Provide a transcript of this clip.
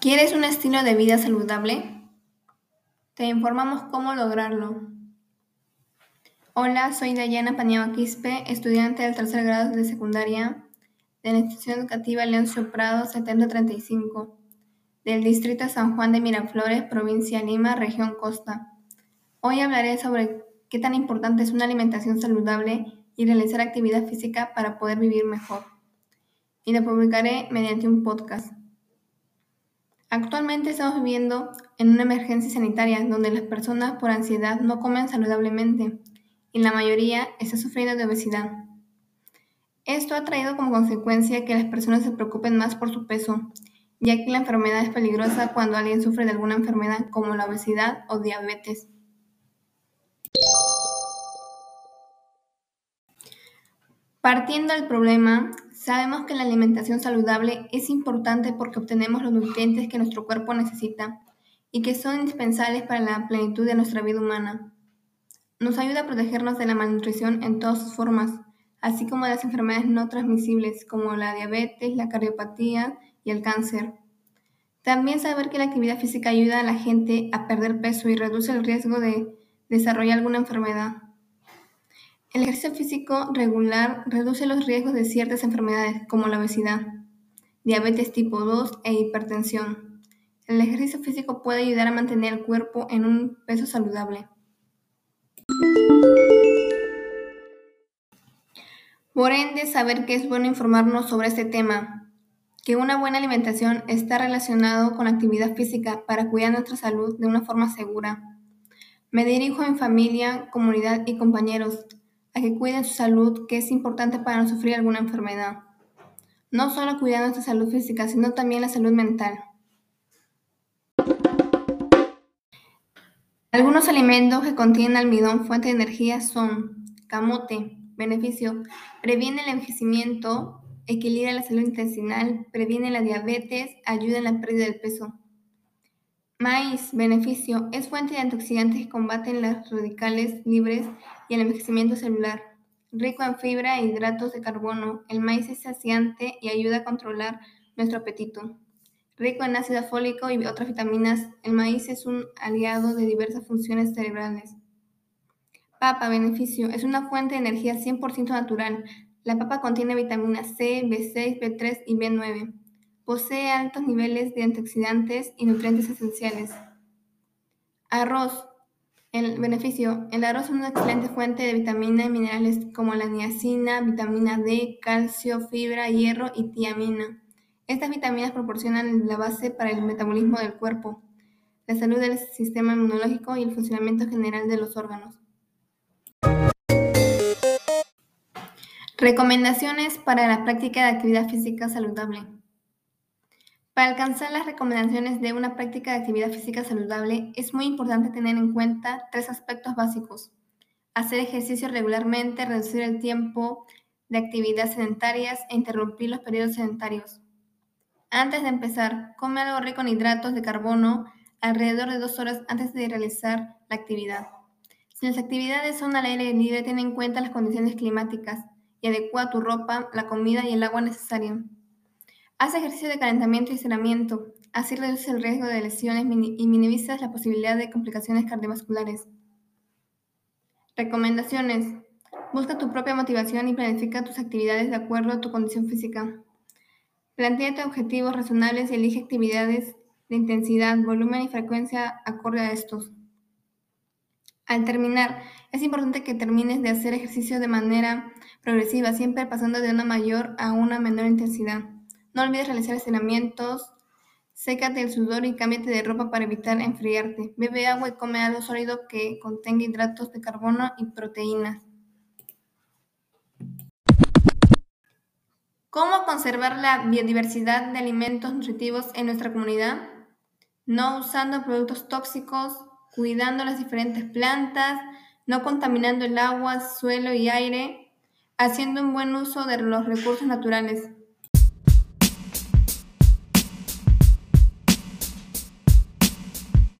¿Quieres un estilo de vida saludable? Te informamos cómo lograrlo. Hola, soy Dayana Paniagua Quispe, estudiante del tercer grado de secundaria de la institución educativa Leoncio Prado 7035 del distrito San Juan de Miraflores, provincia Lima, región Costa. Hoy hablaré sobre qué tan importante es una alimentación saludable y realizar actividad física para poder vivir mejor. Y lo publicaré mediante un podcast. Actualmente estamos viviendo en una emergencia sanitaria donde las personas por ansiedad no comen saludablemente y la mayoría está sufriendo de obesidad. Esto ha traído como consecuencia que las personas se preocupen más por su peso, ya que la enfermedad es peligrosa cuando alguien sufre de alguna enfermedad como la obesidad o diabetes. Partiendo del problema, Sabemos que la alimentación saludable es importante porque obtenemos los nutrientes que nuestro cuerpo necesita y que son indispensables para la plenitud de nuestra vida humana. Nos ayuda a protegernos de la malnutrición en todas sus formas, así como de las enfermedades no transmisibles como la diabetes, la cardiopatía y el cáncer. También saber que la actividad física ayuda a la gente a perder peso y reduce el riesgo de desarrollar alguna enfermedad. El ejercicio físico regular reduce los riesgos de ciertas enfermedades como la obesidad, diabetes tipo 2 e hipertensión. El ejercicio físico puede ayudar a mantener el cuerpo en un peso saludable. Por ende, saber que es bueno informarnos sobre este tema, que una buena alimentación está relacionado con la actividad física para cuidar nuestra salud de una forma segura. Me dirijo en familia, comunidad y compañeros a que cuiden su salud, que es importante para no sufrir alguna enfermedad. No solo cuidar nuestra salud física, sino también la salud mental. Algunos alimentos que contienen almidón, fuente de energía, son camote, beneficio, previene el envejecimiento, equilibra la salud intestinal, previene la diabetes, ayuda en la pérdida del peso. Maíz, beneficio, es fuente de antioxidantes que combaten las radicales libres y el envejecimiento celular. Rico en fibra e hidratos de carbono, el maíz es saciante y ayuda a controlar nuestro apetito. Rico en ácido fólico y otras vitaminas, el maíz es un aliado de diversas funciones cerebrales. Papa, beneficio, es una fuente de energía 100% natural. La papa contiene vitaminas C, B6, B3 y B9. Posee altos niveles de antioxidantes y nutrientes esenciales. Arroz. El beneficio. El arroz es una excelente fuente de vitaminas y minerales como la niacina, vitamina D, calcio, fibra, hierro y tiamina. Estas vitaminas proporcionan la base para el metabolismo del cuerpo, la salud del sistema inmunológico y el funcionamiento general de los órganos. Recomendaciones para la práctica de actividad física saludable. Para alcanzar las recomendaciones de una práctica de actividad física saludable, es muy importante tener en cuenta tres aspectos básicos. Hacer ejercicio regularmente, reducir el tiempo de actividades sedentarias e interrumpir los periodos sedentarios. Antes de empezar, come algo rico en hidratos de carbono alrededor de dos horas antes de realizar la actividad. Si las actividades son al aire libre, ten en cuenta las condiciones climáticas y adecua tu ropa, la comida y el agua necesario. Haz ejercicio de calentamiento y estiramiento, así reduces el riesgo de lesiones y minimizas la posibilidad de complicaciones cardiovasculares. Recomendaciones. Busca tu propia motivación y planifica tus actividades de acuerdo a tu condición física. Plantéate objetivos razonables y elige actividades de intensidad, volumen y frecuencia acorde a estos. Al terminar, es importante que termines de hacer ejercicio de manera progresiva, siempre pasando de una mayor a una menor intensidad. No olvides realizar estiramientos, sécate el sudor y cámbiate de ropa para evitar enfriarte. Bebe agua y come algo sólido que contenga hidratos de carbono y proteínas. ¿Cómo conservar la biodiversidad de alimentos nutritivos en nuestra comunidad? No usando productos tóxicos, cuidando las diferentes plantas, no contaminando el agua, suelo y aire, haciendo un buen uso de los recursos naturales.